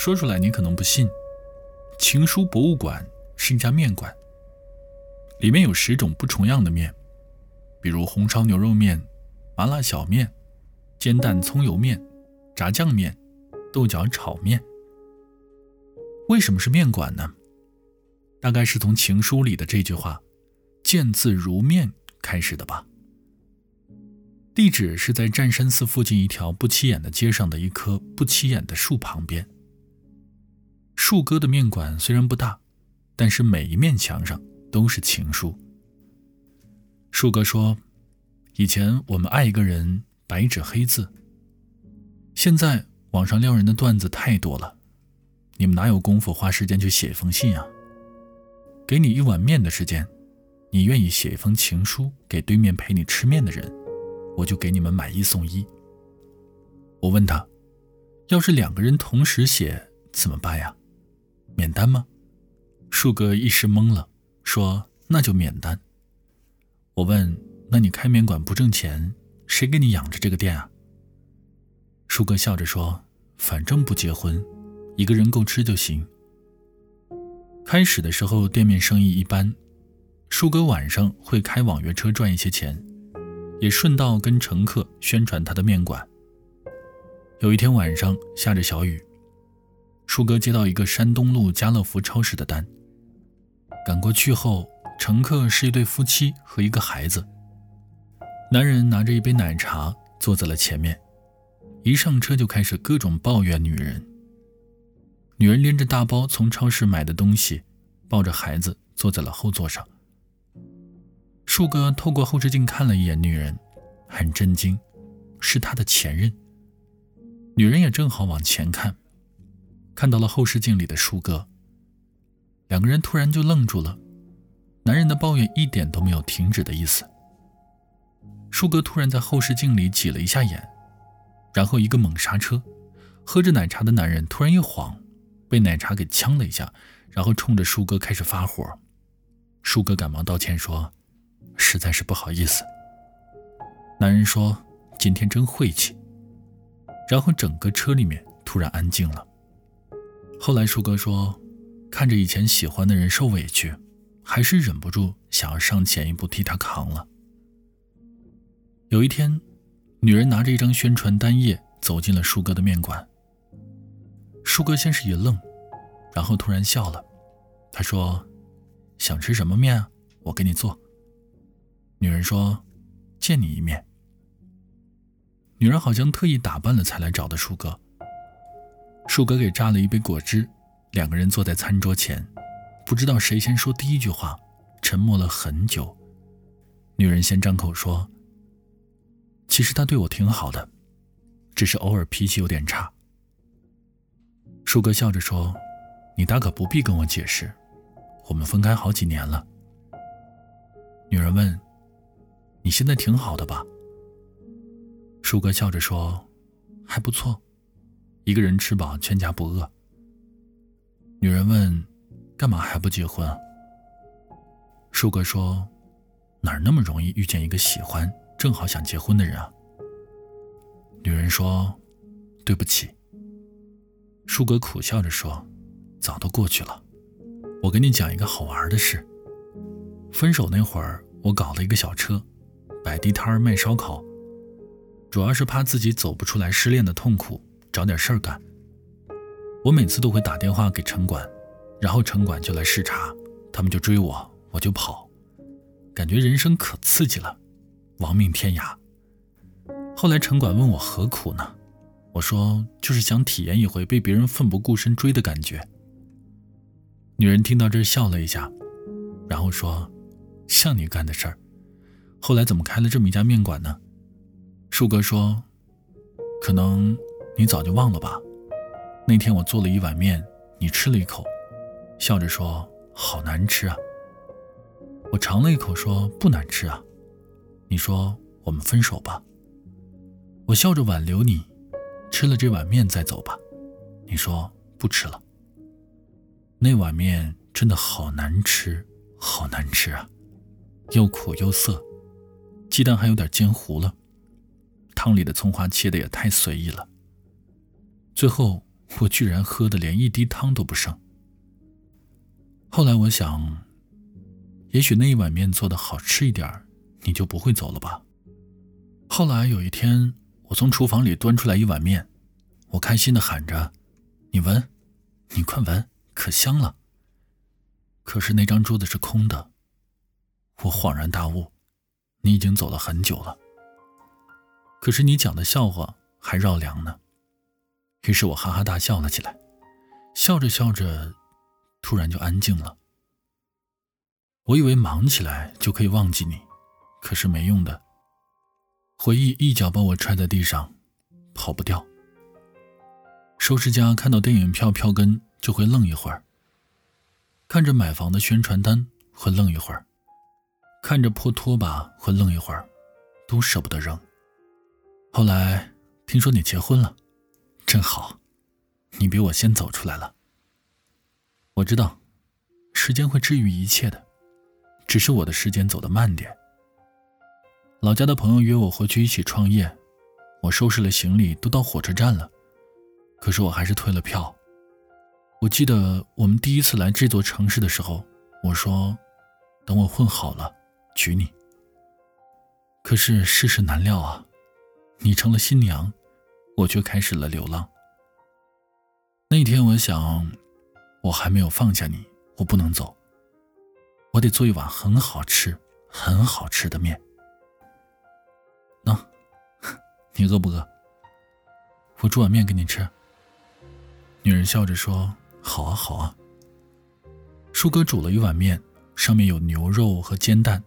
说出来你可能不信，情书博物馆是一家面馆，里面有十种不重样的面，比如红烧牛肉面、麻辣小面、煎蛋葱油面、炸酱面、豆角炒面。为什么是面馆呢？大概是从情书里的这句话“见字如面”开始的吧。地址是在湛山寺附近一条不起眼的街上的一棵不起眼的树旁边。树哥的面馆虽然不大，但是每一面墙上都是情书。树哥说：“以前我们爱一个人，白纸黑字。现在网上撩人的段子太多了，你们哪有功夫花时间去写一封信啊？给你一碗面的时间，你愿意写一封情书给对面陪你吃面的人，我就给你们买一送一。”我问他：“要是两个人同时写怎么办呀？”免单吗？树哥一时懵了，说：“那就免单。”我问：“那你开面馆不挣钱，谁给你养着这个店啊？”树哥笑着说：“反正不结婚，一个人够吃就行。”开始的时候店面生意一般，树哥晚上会开网约车赚一些钱，也顺道跟乘客宣传他的面馆。有一天晚上下着小雨。树哥接到一个山东路家乐福超市的单，赶过去后，乘客是一对夫妻和一个孩子。男人拿着一杯奶茶坐在了前面，一上车就开始各种抱怨女人。女人拎着大包从超市买的东西，抱着孩子坐在了后座上。树哥透过后视镜看了一眼女人，很震惊，是他的前任。女人也正好往前看。看到了后视镜里的树哥，两个人突然就愣住了。男人的抱怨一点都没有停止的意思。树哥突然在后视镜里挤了一下眼，然后一个猛刹车，喝着奶茶的男人突然一晃，被奶茶给呛了一下，然后冲着树哥开始发火。树哥赶忙道歉说：“实在是不好意思。”男人说：“今天真晦气。”然后整个车里面突然安静了。后来，树哥说，看着以前喜欢的人受委屈，还是忍不住想要上前一步替他扛了。有一天，女人拿着一张宣传单页走进了树哥的面馆。树哥先是一愣，然后突然笑了。他说：“想吃什么面啊？我给你做。”女人说：“见你一面。”女人好像特意打扮了才来找的树哥。树哥给榨了一杯果汁，两个人坐在餐桌前，不知道谁先说第一句话，沉默了很久。女人先张口说：“其实他对我挺好的，只是偶尔脾气有点差。”树哥笑着说：“你大可不必跟我解释，我们分开好几年了。”女人问：“你现在挺好的吧？”树哥笑着说：“还不错。”一个人吃饱，全家不饿。女人问：“干嘛还不结婚？”树哥说：“哪那么容易遇见一个喜欢、正好想结婚的人啊？”女人说：“对不起。”树哥苦笑着说：“早都过去了。我给你讲一个好玩的事。分手那会儿，我搞了一个小车，摆地摊卖烧烤，主要是怕自己走不出来失恋的痛苦。”找点事儿干。我每次都会打电话给城管，然后城管就来视察，他们就追我，我就跑，感觉人生可刺激了，亡命天涯。后来城管问我何苦呢？我说就是想体验一回被别人奋不顾身追的感觉。女人听到这笑了一下，然后说：“像你干的事儿，后来怎么开了这么一家面馆呢？”树哥说：“可能。”你早就忘了吧？那天我做了一碗面，你吃了一口，笑着说：“好难吃啊。”我尝了一口，说：“不难吃啊。”你说：“我们分手吧。”我笑着挽留你，吃了这碗面再走吧。你说：“不吃了。”那碗面真的好难吃，好难吃啊，又苦又涩，鸡蛋还有点煎糊了，汤里的葱花切的也太随意了。最后我居然喝的连一滴汤都不剩。后来我想，也许那一碗面做的好吃一点你就不会走了吧。后来有一天，我从厨房里端出来一碗面，我开心的喊着：“你闻，你快闻，可香了。”可是那张桌子是空的。我恍然大悟，你已经走了很久了。可是你讲的笑话还绕梁呢。于是我哈哈大笑了起来，笑着笑着，突然就安静了。我以为忙起来就可以忘记你，可是没用的。回忆一脚把我踹在地上，跑不掉。收拾家看到电影票票根就会愣一会儿，看着买房的宣传单会愣一会儿，看着破拖把会愣一会儿，都舍不得扔。后来听说你结婚了。真好，你比我先走出来了。我知道，时间会治愈一切的，只是我的时间走得慢点。老家的朋友约我回去一起创业，我收拾了行李，都到火车站了，可是我还是退了票。我记得我们第一次来这座城市的时候，我说，等我混好了，娶你。可是世事难料啊，你成了新娘。我却开始了流浪。那天，我想，我还没有放下你，我不能走。我得做一碗很好吃、很好吃的面。喏，你饿不饿？我煮碗面给你吃。女人笑着说：“好啊，好啊。”舒哥煮了一碗面，上面有牛肉和煎蛋，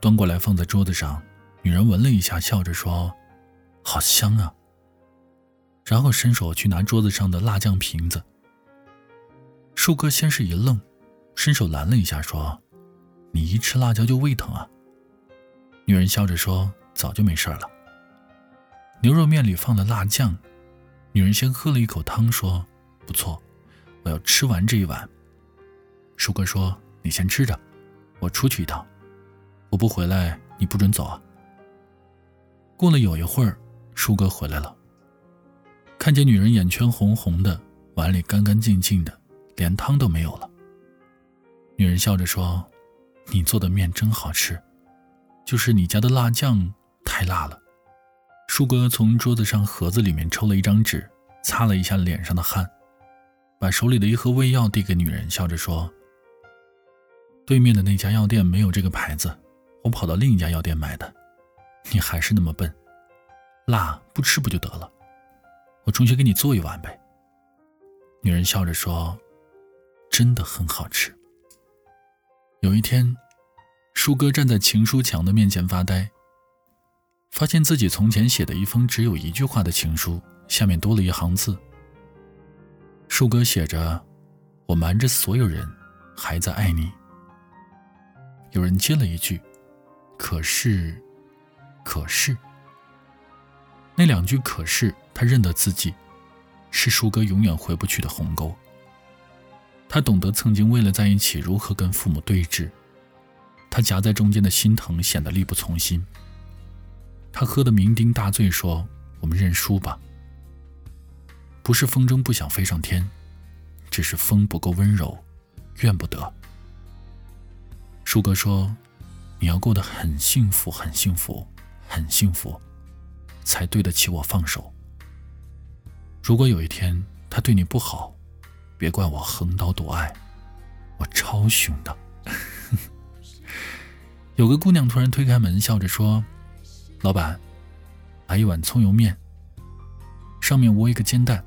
端过来放在桌子上。女人闻了一下，笑着说：“好香啊。”然后伸手去拿桌子上的辣酱瓶子。树哥先是一愣，伸手拦了一下，说：“你一吃辣椒就胃疼啊？”女人笑着说：“早就没事了。”牛肉面里放了辣酱，女人先喝了一口汤，说：“不错，我要吃完这一碗。”树哥说：“你先吃着，我出去一趟，我不回来你不准走啊。”过了有一会儿，树哥回来了。看见女人眼圈红红的，碗里干干净净的，连汤都没有了。女人笑着说：“你做的面真好吃，就是你家的辣酱太辣了。”树哥从桌子上盒子里面抽了一张纸，擦了一下脸上的汗，把手里的一盒胃药递给女人，笑着说：“对面的那家药店没有这个牌子，我跑到另一家药店买的。你还是那么笨，辣不吃不就得了。”我重新给你做一碗呗。女人笑着说：“真的很好吃。”有一天，舒哥站在情书墙的面前发呆，发现自己从前写的一封只有一句话的情书，下面多了一行字。舒哥写着：“我瞒着所有人，还在爱你。”有人接了一句：“可是，可是。”那两句“可是”。他认得自己，是舒哥永远回不去的鸿沟。他懂得曾经为了在一起如何跟父母对峙，他夹在中间的心疼显得力不从心。他喝得酩酊大醉，说：“我们认输吧。”不是风筝不想飞上天，只是风不够温柔，怨不得。舒哥说：“你要过得很幸福，很幸福，很幸福，才对得起我放手。”如果有一天他对你不好，别怪我横刀夺爱，我超凶的。有个姑娘突然推开门，笑着说：“老板，来一碗葱油面，上面窝一个煎蛋，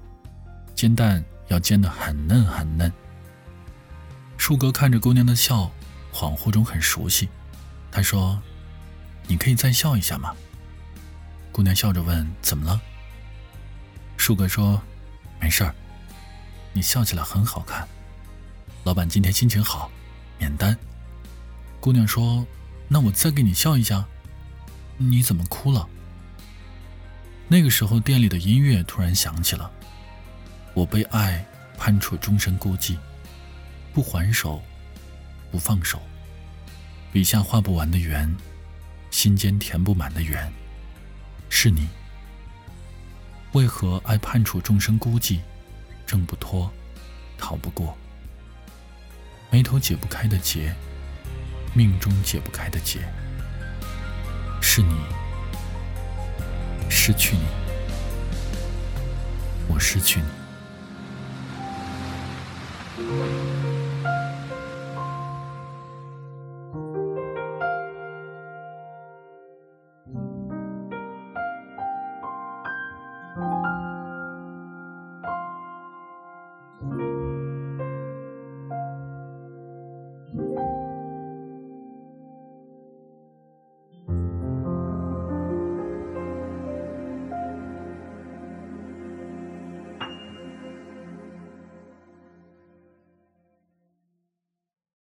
煎蛋要煎得很嫩很嫩。”树哥看着姑娘的笑，恍惚中很熟悉。他说：“你可以再笑一下吗？”姑娘笑着问：“怎么了？”树哥说：“没事儿，你笑起来很好看。老板今天心情好，免单。”姑娘说：“那我再给你笑一下。”你怎么哭了？那个时候店里的音乐突然响起了。我被爱判处终身孤寂，不还手，不放手。笔下画不完的圆，心间填不满的圆，是你。为何爱判处众生孤寂？挣不脱，逃不过，眉头解不开的结，命中解不开的结，是你，失去你，我失去你。